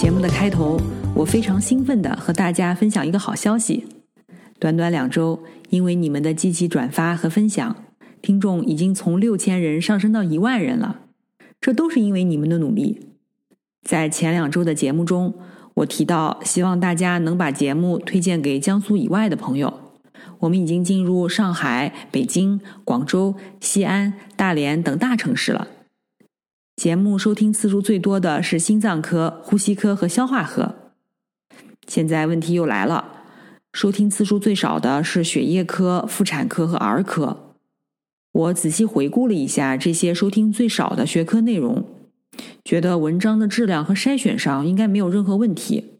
节目的开头，我非常兴奋的和大家分享一个好消息：短短两周，因为你们的积极转发和分享，听众已经从六千人上升到一万人了。这都是因为你们的努力。在前两周的节目中，我提到希望大家能把节目推荐给江苏以外的朋友。我们已经进入上海、北京、广州、西安、大连等大城市了。节目收听次数最多的是心脏科、呼吸科和消化科。现在问题又来了，收听次数最少的是血液科、妇产科和儿科。我仔细回顾了一下这些收听最少的学科内容，觉得文章的质量和筛选上应该没有任何问题。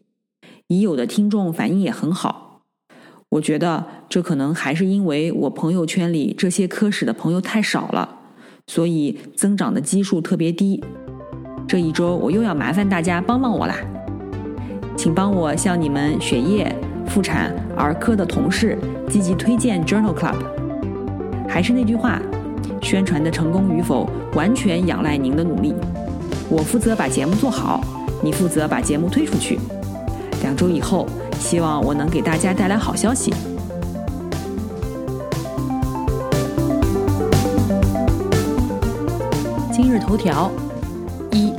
已有的听众反应也很好。我觉得这可能还是因为我朋友圈里这些科室的朋友太少了，所以增长的基数特别低。这一周我又要麻烦大家帮帮我啦，请帮我向你们血液、妇产、儿科的同事积极推荐 Journal Club。还是那句话，宣传的成功与否完全仰赖您的努力。我负责把节目做好，你负责把节目推出去。两周以后。希望我能给大家带来好消息。头条：一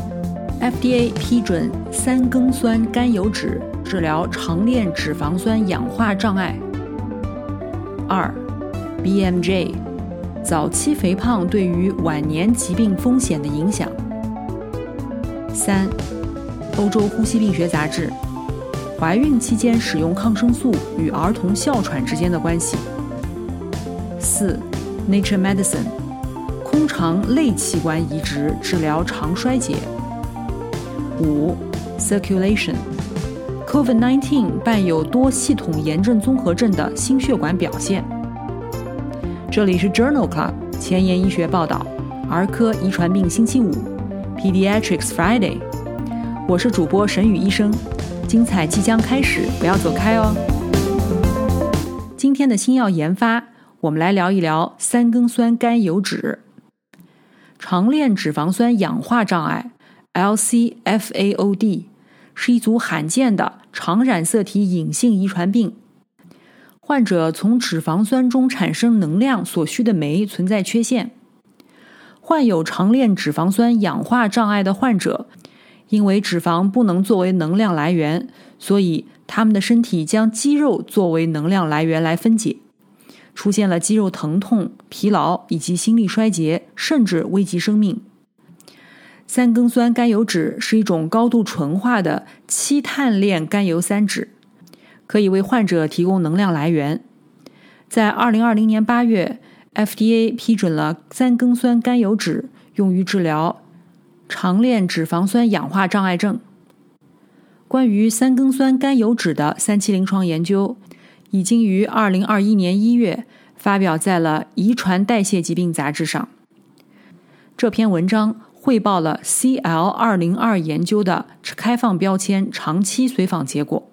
，FDA 批准三庚酸甘油酯治疗长链脂肪酸氧化障碍。二，BMJ 早期肥胖对于晚年疾病风险的影响。三，欧洲呼吸病学杂志。怀孕期间使用抗生素与儿童哮喘之间的关系。四，Nature Medicine，肠类器官移植治疗肠衰竭。五，Circulation，COVID-19 伴有多系统炎症综合症的心血管表现。这里是 Journal Club 前沿医学报道，儿科遗传病星期五，Pediatrics Friday，我是主播沈宇医生。精彩即将开始，不要走开哦！今天的新药研发，我们来聊一聊三庚酸甘油酯。长链脂肪酸氧化障碍 （LCFAOD） 是一组罕见的常染色体隐性遗传病。患者从脂肪酸中产生能量所需的酶存在缺陷。患有长链脂肪酸氧化障碍的患者。因为脂肪不能作为能量来源，所以他们的身体将肌肉作为能量来源来分解，出现了肌肉疼痛、疲劳以及心力衰竭，甚至危及生命。三庚酸甘油酯是一种高度纯化的七碳链甘油三酯，可以为患者提供能量来源。在二零二零年八月，FDA 批准了三庚酸甘油酯用于治疗。长链脂肪酸氧化障碍症。关于三庚酸甘油酯的三期临床研究，已经于二零二一年一月发表在了《遗传代谢疾病杂志》上。这篇文章汇报了 CL 二零二研究的开放标签长期随访结果。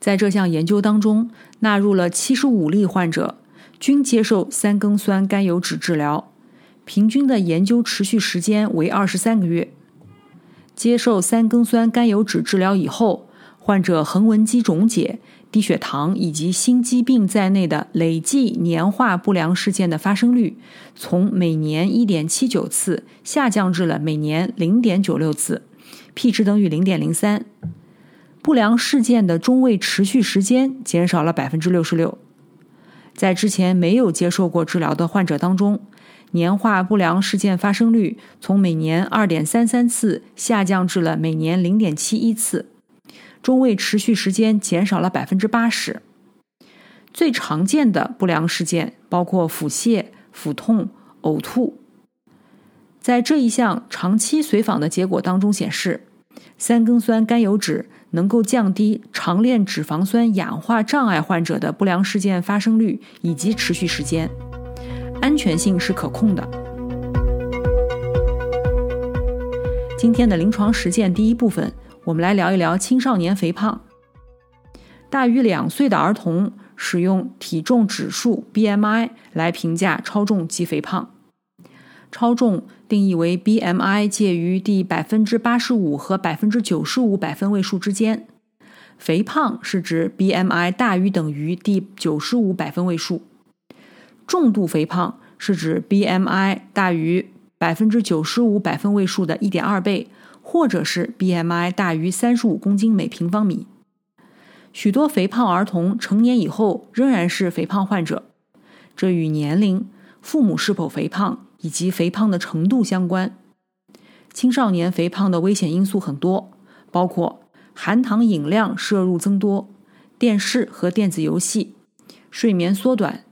在这项研究当中，纳入了七十五例患者，均接受三庚酸甘油酯治疗。平均的研究持续时间为二十三个月。接受三庚酸甘油酯治疗以后，患者横纹肌溶解、低血糖以及心肌病在内的累计年化不良事件的发生率，从每年一点七九次下降至了每年零点九六次，p 值等于零点零三。不良事件的中位持续时间减少了百分之六十六。在之前没有接受过治疗的患者当中。年化不良事件发生率从每年二点三三次下降至了每年零点七一次，中位持续时间减少了百分之八十。最常见的不良事件包括腹泻、腹痛、呕吐。在这一项长期随访的结果当中显示，三庚酸甘油酯能够降低长链脂肪酸氧化障碍患者的不良事件发生率以及持续时间，安全性是可控的。今天的临床实践第一部分，我们来聊一聊青少年肥胖。大于两岁的儿童使用体重指数 BMI 来评价超重及肥胖。超重定义为 BMI 介于第百分之八十五和百分之九十五百分位数之间，肥胖是指 BMI 大于等于第九十五百分位数。重度肥胖是指 BMI 大于百分之九十五百分位数的一点二倍，或者是 BMI 大于三十五公斤每平方米。许多肥胖儿童成年以后仍然是肥胖患者，这与年龄、父母是否肥胖。以及肥胖的程度相关。青少年肥胖的危险因素很多，包括含糖饮料摄入增多、电视和电子游戏、睡眠缩短、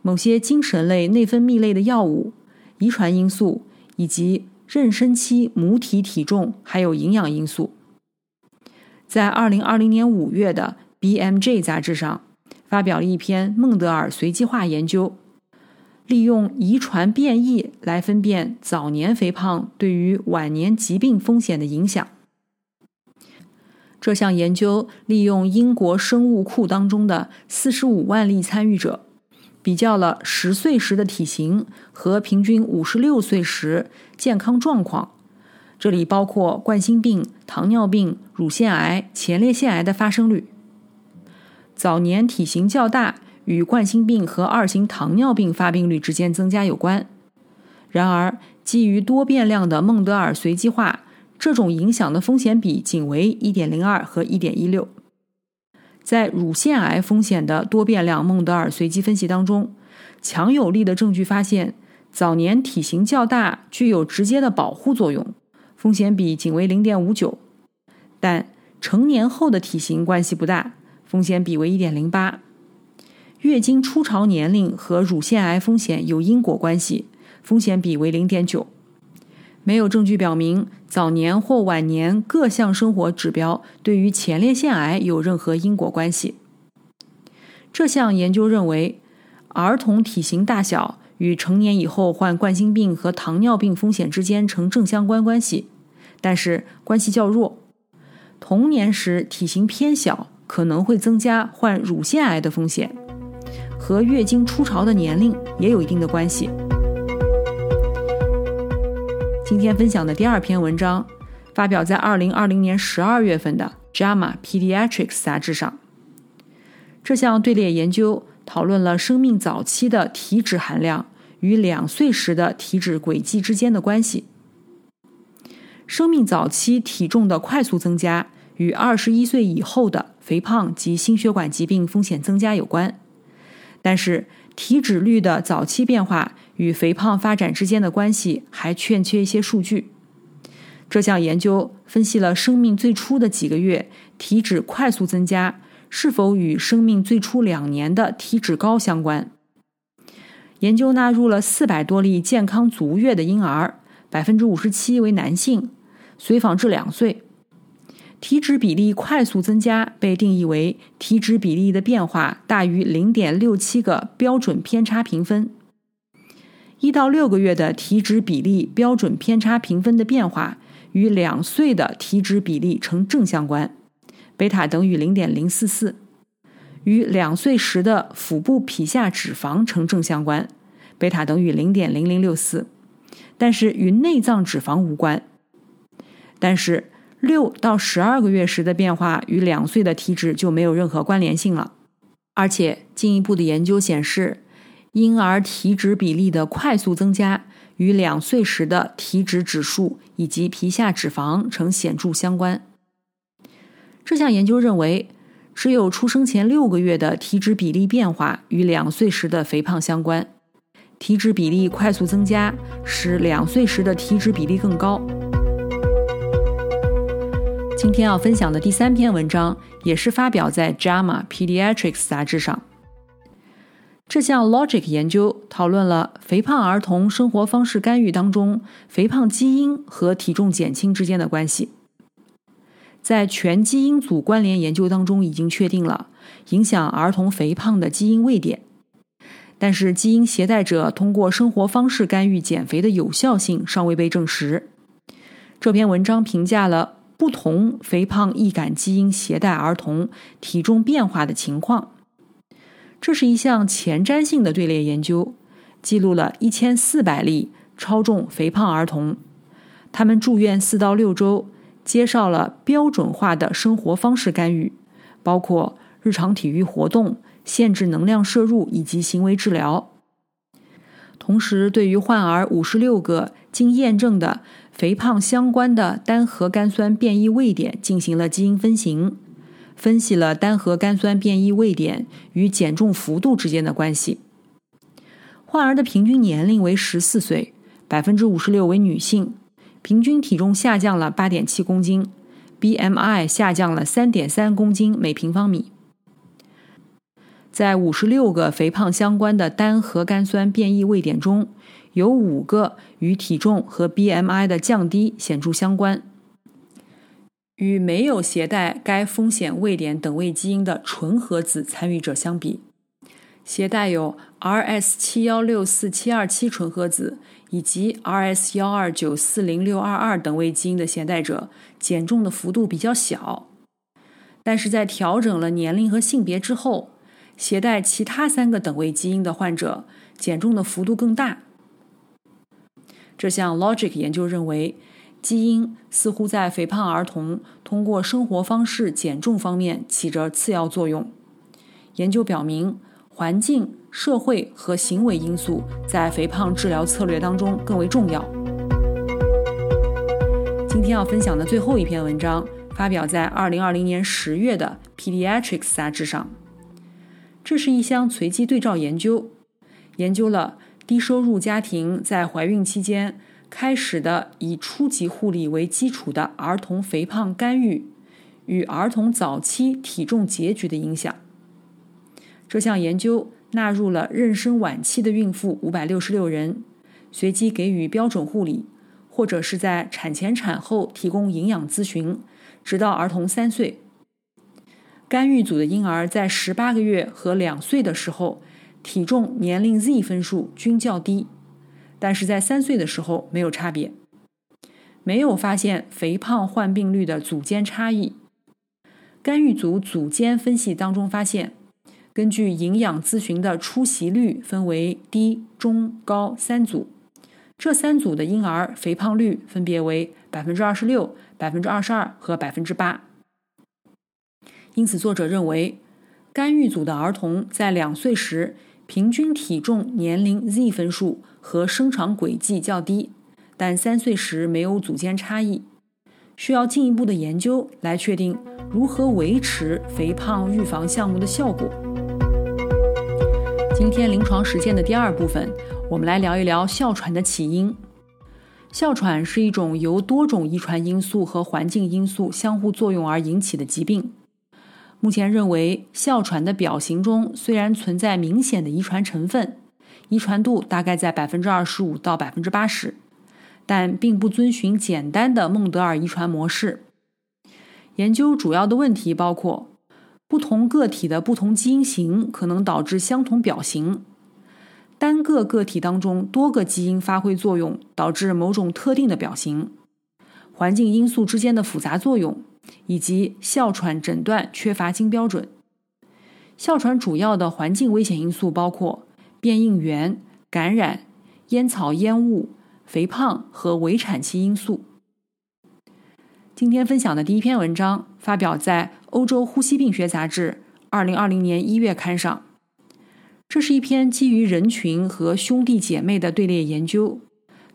某些精神类内分泌类的药物、遗传因素以及妊娠期母体体重，还有营养因素。在二零二零年五月的《BMJ》杂志上，发表了一篇孟德尔随机化研究。利用遗传变异来分辨早年肥胖对于晚年疾病风险的影响。这项研究利用英国生物库当中的四十五万例参与者，比较了十岁时的体型和平均五十六岁时健康状况，这里包括冠心病、糖尿病、乳腺癌、前列腺癌的发生率。早年体型较大。与冠心病和二型糖尿病发病率之间增加有关。然而，基于多变量的孟德尔随机化，这种影响的风险比仅为1.02和1.16。在乳腺癌风险的多变量孟德尔随机分析当中，强有力的证据发现，早年体型较大具有直接的保护作用，风险比仅为0.59；但成年后的体型关系不大，风险比为1.08。月经初潮年龄和乳腺癌风险有因果关系，风险比为零点九。没有证据表明早年或晚年各项生活指标对于前列腺癌有任何因果关系。这项研究认为，儿童体型大小与成年以后患冠心病和糖尿病风险之间呈正相关关系，但是关系较弱。童年时体型偏小可能会增加患乳腺癌的风险。和月经初潮的年龄也有一定的关系。今天分享的第二篇文章发表在二零二零年十二月份的《JAMA Pediatrics》杂志上。这项队列研究讨论了生命早期的体脂含量与两岁时的体脂轨迹之间的关系。生命早期体重的快速增加与二十一岁以后的肥胖及心血管疾病风险增加有关。但是，体脂率的早期变化与肥胖发展之间的关系还欠缺一些数据。这项研究分析了生命最初的几个月体脂快速增加是否与生命最初两年的体脂高相关。研究纳入了四百多例健康足月的婴儿，百分之五十七为男性，随访至两岁。体脂比例快速增加被定义为体脂比例的变化大于零点六七个标准偏差评分。一到六个月的体脂比例标准偏差评分的变化与两岁的体脂比例呈正相关，贝塔等于零点零四四；与两岁时的腹部皮下脂肪呈正相关，贝塔等于零点零零六四，但是与内脏脂肪无关。但是。六到十二个月时的变化与两岁的体脂就没有任何关联性了，而且进一步的研究显示，婴儿体脂比例的快速增加与两岁时的体脂指数以及皮下脂肪呈显著相关。这项研究认为，只有出生前六个月的体脂比例变化与两岁时的肥胖相关，体脂比例快速增加使两岁时的体脂比例更高。今天要分享的第三篇文章也是发表在《JAMA Pediatrics》杂志上。这项 Logic 研究讨论了肥胖儿童生活方式干预当中肥胖基因和体重减轻之间的关系。在全基因组关联研究当中，已经确定了影响儿童肥胖的基因位点，但是基因携带者通过生活方式干预减肥的有效性尚未被证实。这篇文章评价了不同肥胖易感基因携带儿童体重变化的情况。这是一项前瞻性的队列研究，记录了一千四百例超重肥胖儿童，他们住院四到六周，接受了标准化的生活方式干预，包括日常体育活动、限制能量摄入以及行为治疗。同时，对于患儿五十六个经验证的肥胖相关的单核苷酸变异位点进行了基因分型。分析了单核苷酸变异位点与减重幅度之间的关系。患儿的平均年龄为十四岁，百分之五十六为女性，平均体重下降了八点七公斤，BMI 下降了三点三公斤每平方米。在五十六个肥胖相关的单核苷酸变异位点中，有五个与体重和 BMI 的降低显著相关。与没有携带该风险位点等位基因的纯核子参与者相比，携带有 Rs 七幺六四七二七纯核子以及 Rs 幺二九四零六二二等位基因的携带者，减重的幅度比较小。但是在调整了年龄和性别之后，携带其他三个等位基因的患者，减重的幅度更大。这项 Logic 研究认为。基因似乎在肥胖儿童通过生活方式减重方面起着次要作用。研究表明，环境、社会和行为因素在肥胖治疗策略当中更为重要。今天要分享的最后一篇文章发表在2020年10月的《Pediatrics》杂志上。这是一项随机对照研究，研究了低收入家庭在怀孕期间。开始的以初级护理为基础的儿童肥胖干预与儿童早期体重结局的影响。这项研究纳入了妊娠晚期的孕妇五百六十六人，随机给予标准护理，或者是在产前产后提供营养咨询，直到儿童三岁。干预组的婴儿在十八个月和两岁的时候，体重、年龄 Z 分数均较低。但是在三岁的时候没有差别，没有发现肥胖患病率的组间差异。干预组组间分析当中发现，根据营养咨询的出席率分为低、中、高三组，这三组的婴儿肥胖率分别为百分之二十六、百分之二十二和百分之八。因此，作者认为，干预组的儿童在两岁时平均体重、年龄 Z 分数。和生长轨迹较低，但三岁时没有组间差异，需要进一步的研究来确定如何维持肥胖预防项目的效果。今天临床实践的第二部分，我们来聊一聊哮喘的起因。哮喘是一种由多种遗传因素和环境因素相互作用而引起的疾病。目前认为，哮喘的表型中虽然存在明显的遗传成分。遗传度大概在百分之二十五到百分之八十，但并不遵循简单的孟德尔遗传模式。研究主要的问题包括：不同个体的不同基因型可能导致相同表型；单个个体当中多个基因发挥作用导致某种特定的表型；环境因素之间的复杂作用，以及哮喘诊断缺乏金标准。哮喘主要的环境危险因素包括。变应原、感染、烟草烟雾、肥胖和围产期因素。今天分享的第一篇文章发表在《欧洲呼吸病学杂志》二零二零年一月刊上。这是一篇基于人群和兄弟姐妹的队列研究，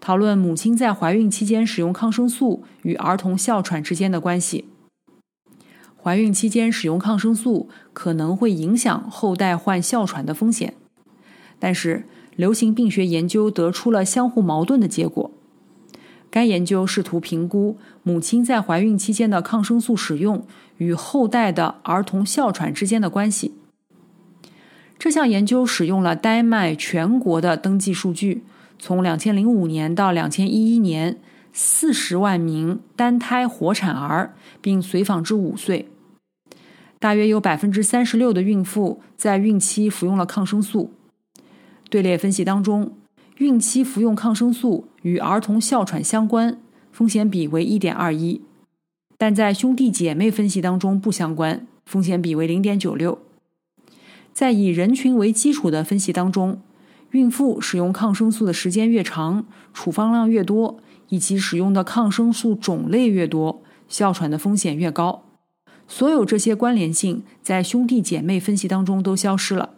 讨论母亲在怀孕期间使用抗生素与儿童哮喘之间的关系。怀孕期间使用抗生素可能会影响后代患哮喘的风险。但是，流行病学研究得出了相互矛盾的结果。该研究试图评估母亲在怀孕期间的抗生素使用与后代的儿童哮喘之间的关系。这项研究使用了丹麦全国的登记数据，从2005年到2011年，40万名单胎活产儿，并随访至五岁。大约有36%的孕妇在孕期服用了抗生素。队列分析当中，孕期服用抗生素与儿童哮喘相关，风险比为1.21，但在兄弟姐妹分析当中不相关，风险比为0.96。在以人群为基础的分析当中，孕妇使用抗生素的时间越长，处方量越多，以及使用的抗生素种类越多，哮喘的风险越高。所有这些关联性在兄弟姐妹分析当中都消失了。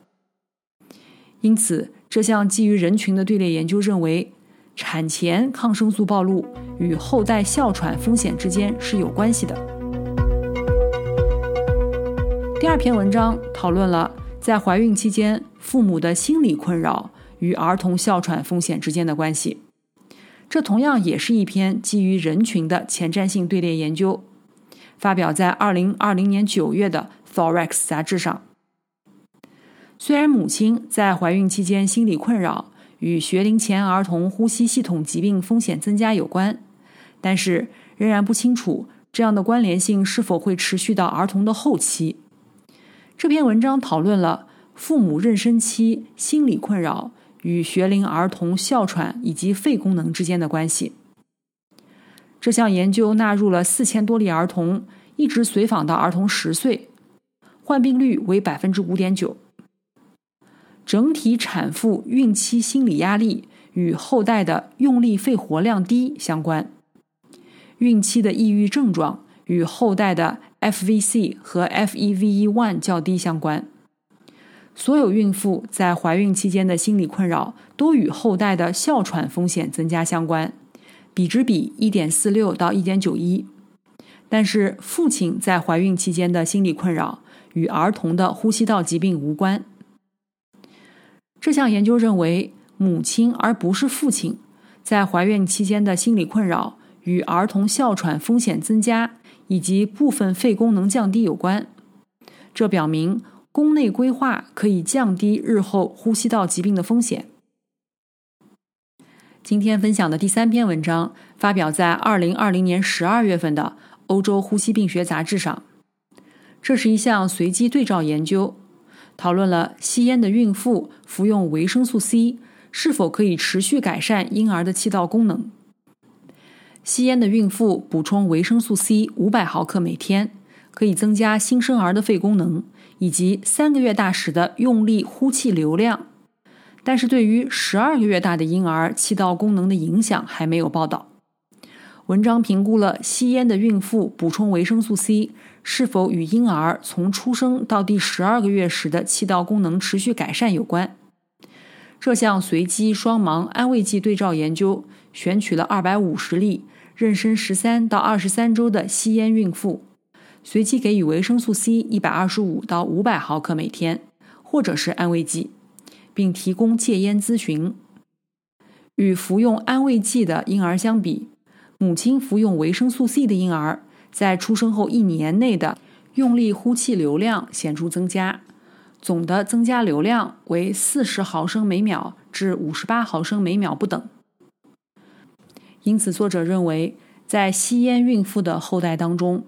因此，这项基于人群的队列研究认为，产前抗生素暴露与后代哮喘风险之间是有关系的。第二篇文章讨论了。在怀孕期间，父母的心理困扰与儿童哮喘风险之间的关系，这同样也是一篇基于人群的前瞻性队列研究，发表在二零二零年九月的《Thorax》杂志上。虽然母亲在怀孕期间心理困扰与学龄前儿童呼吸系统疾病风险增加有关，但是仍然不清楚这样的关联性是否会持续到儿童的后期。这篇文章讨论了父母妊娠期心理困扰与学龄儿童哮喘以及肺功能之间的关系。这项研究纳入了四千多例儿童，一直随访到儿童十岁，患病率为百分之五点九。整体产妇孕期心理压力与后代的用力肺活量低相关，孕期的抑郁症状与后代的。FVC 和 FEV1 较低相关。所有孕妇在怀孕期间的心理困扰都与后代的哮喘风险增加相关，比值比1.46到1.91。但是父亲在怀孕期间的心理困扰与儿童的呼吸道疾病无关。这项研究认为，母亲而不是父亲在怀孕期间的心理困扰与儿童哮喘风险增加。以及部分肺功能降低有关，这表明宫内规划可以降低日后呼吸道疾病的风险。今天分享的第三篇文章发表在二零二零年十二月份的《欧洲呼吸病学杂志》上。这是一项随机对照研究，讨论了吸烟的孕妇服用维生素 C 是否可以持续改善婴儿的气道功能。吸烟的孕妇补充维生素 C 五百毫克每天，可以增加新生儿的肺功能以及三个月大时的用力呼气流量，但是对于十二个月大的婴儿气道功能的影响还没有报道。文章评估了吸烟的孕妇补充维生素 C 是否与婴儿从出生到第十二个月时的气道功能持续改善有关。这项随机双盲安慰剂对照研究选取了二百五十例。妊娠十三到二十三周的吸烟孕妇，随机给予维生素 C 一百二十五到五百毫克每天，或者是安慰剂，并提供戒烟咨询。与服用安慰剂的婴儿相比，母亲服用维生素 C 的婴儿在出生后一年内的用力呼气流量显著增加，总的增加流量为四十毫升每秒至五十八毫升每秒不等。因此，作者认为，在吸烟孕妇的后代当中，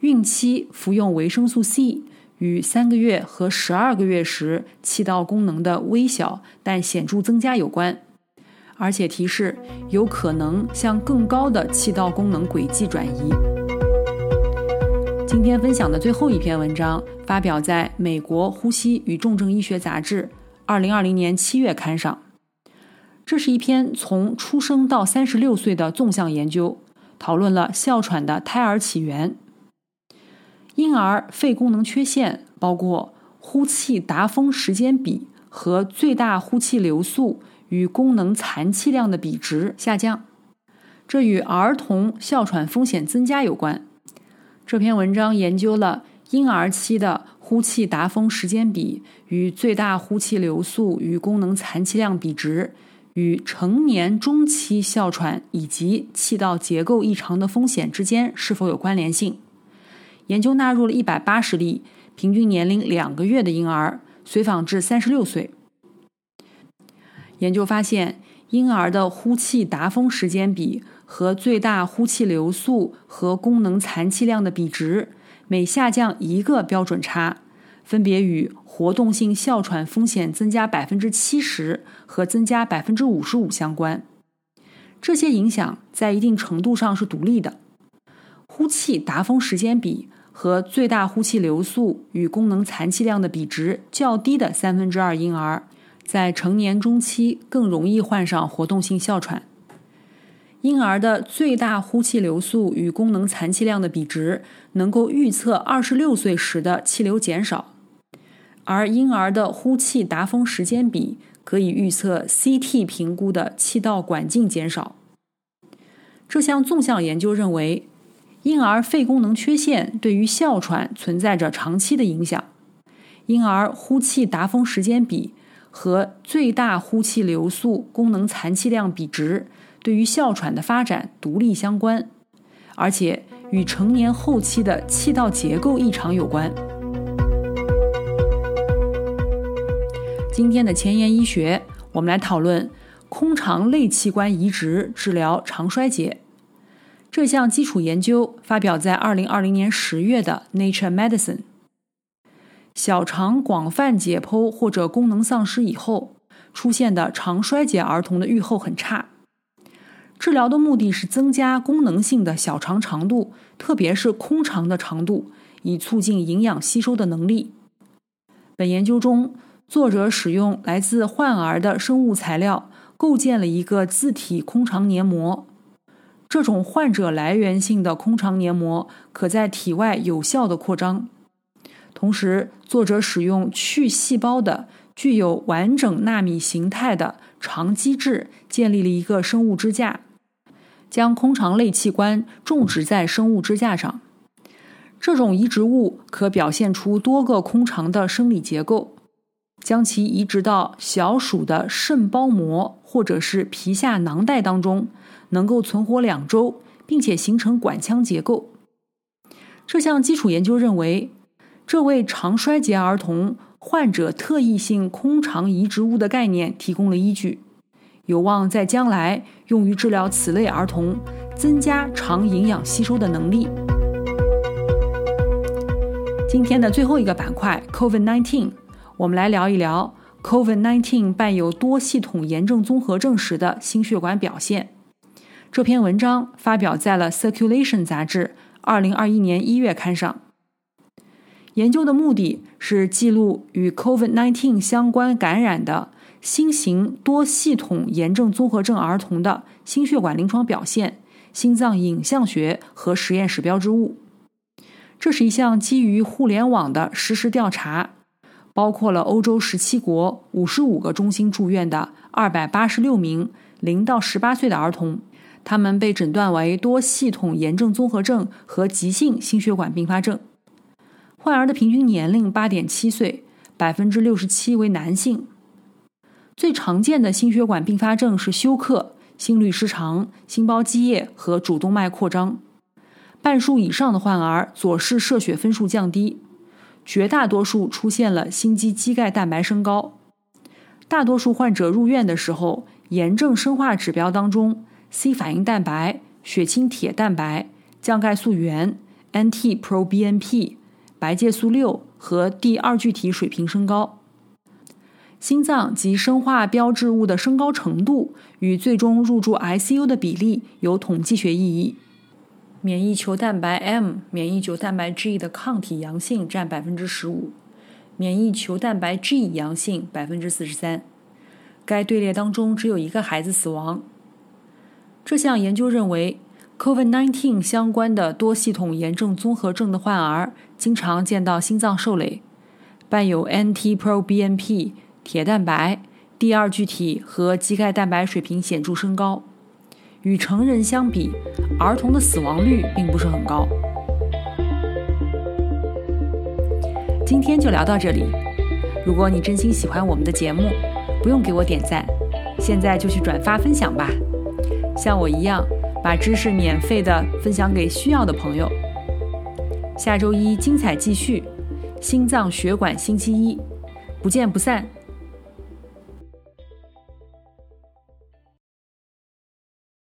孕期服用维生素 C 与三个月和十二个月时气道功能的微小但显著增加有关，而且提示有可能向更高的气道功能轨迹转移。今天分享的最后一篇文章发表在美国呼吸与重症医学杂志二零二零年七月刊上。这是一篇从出生到三十六岁的纵向研究，讨论了哮喘的胎儿起源。婴儿肺功能缺陷包括呼气达峰时间比和最大呼气流速与功能残气量的比值下降，这与儿童哮喘风险增加有关。这篇文章研究了婴儿期的呼气达峰时间比与最大呼气流速与功能残气量比值。与成年中期哮喘以及气道结构异常的风险之间是否有关联性？研究纳入了一百八十例平均年龄两个月的婴儿，随访至三十六岁。研究发现，婴儿的呼气达峰时间比和最大呼气流速和功能残气量的比值每下降一个标准差，分别与活动性哮喘风险增加百分之七十和增加百分之五十五相关。这些影响在一定程度上是独立的。呼气达峰时间比和最大呼气流速与功能残气量的比值较低的三分之二婴儿。在成年中期更容易患上活动性哮喘。婴儿的最大呼气流速与功能残气量的比值能够预测二十六岁时的气流减少，而婴儿的呼气达峰时间比可以预测 CT 评估的气道管径减少。这项纵向研究认为，婴儿肺功能缺陷对于哮喘存在着长期的影响。婴儿呼气达峰时间比。和最大呼气流速、功能残气量比值对于哮喘的发展独立相关，而且与成年后期的气道结构异常有关。今天的前沿医学，我们来讨论空肠类器官移植治疗肠衰竭。这项基础研究发表在二零二零年十月的《Nature Medicine》。小肠广泛解剖或者功能丧失以后出现的肠衰竭儿童的预后很差。治疗的目的是增加功能性的小肠长度，特别是空肠的长度，以促进营养吸收的能力。本研究中，作者使用来自患儿的生物材料构建了一个自体空肠黏膜。这种患者来源性的空肠黏膜可在体外有效的扩张。同时，作者使用去细胞的、具有完整纳米形态的肠基质，建立了一个生物支架，将空肠类器官种植在生物支架上。这种移植物可表现出多个空肠的生理结构。将其移植到小鼠的肾包膜或者是皮下囊袋当中，能够存活两周，并且形成管腔结构。这项基础研究认为。这为肠衰竭儿童患者特异性空肠移植物的概念提供了依据，有望在将来用于治疗此类儿童，增加肠营养吸收的能力。今天的最后一个板块，COVID-19，我们来聊一聊 COVID-19 伴有多系统炎症综合症时的心血管表现。这篇文章发表在了《Circulation》杂志2021年1月刊上。研究的目的是记录与 COVID-19 相关感染的新型多系统炎症综合症儿童的心血管临床表现、心脏影像学和实验室标志物。这是一项基于互联网的实时调查，包括了欧洲十七国五十五个中心住院的二百八十六名零到十八岁的儿童，他们被诊断为多系统炎症综合症和急性心血管并发症。患儿的平均年龄八点七岁，百分之六十七为男性。最常见的心血管并发症是休克、心律失常、心包积液和主动脉扩张。半数以上的患儿左室射血分数降低，绝大多数出现了心肌肌钙蛋白升高。大多数患者入院的时候，炎症生化指标当中，C 反应蛋白、血清铁蛋白、降钙素原、NT-proBNP。白介素六和第二聚体水平升高，心脏及生化标志物的升高程度与最终入住 ICU 的比例有统计学意义。免疫球蛋白 M、免疫球蛋白 G 的抗体阳性占百分之十五，免疫球蛋白 G 阳性百分之四十三。该队列当中只有一个孩子死亡。这项研究认为。COVID-19 相关的多系统炎症综合症的患儿，经常见到心脏受累，伴有 NT-proBNP、铁蛋白、第二聚体和肌钙蛋白水平显著升高。与成人相比，儿童的死亡率并不是很高。今天就聊到这里。如果你真心喜欢我们的节目，不用给我点赞，现在就去转发分享吧。像我一样。把知识免费的分享给需要的朋友。下周一精彩继续，心脏血管星期一，不见不散。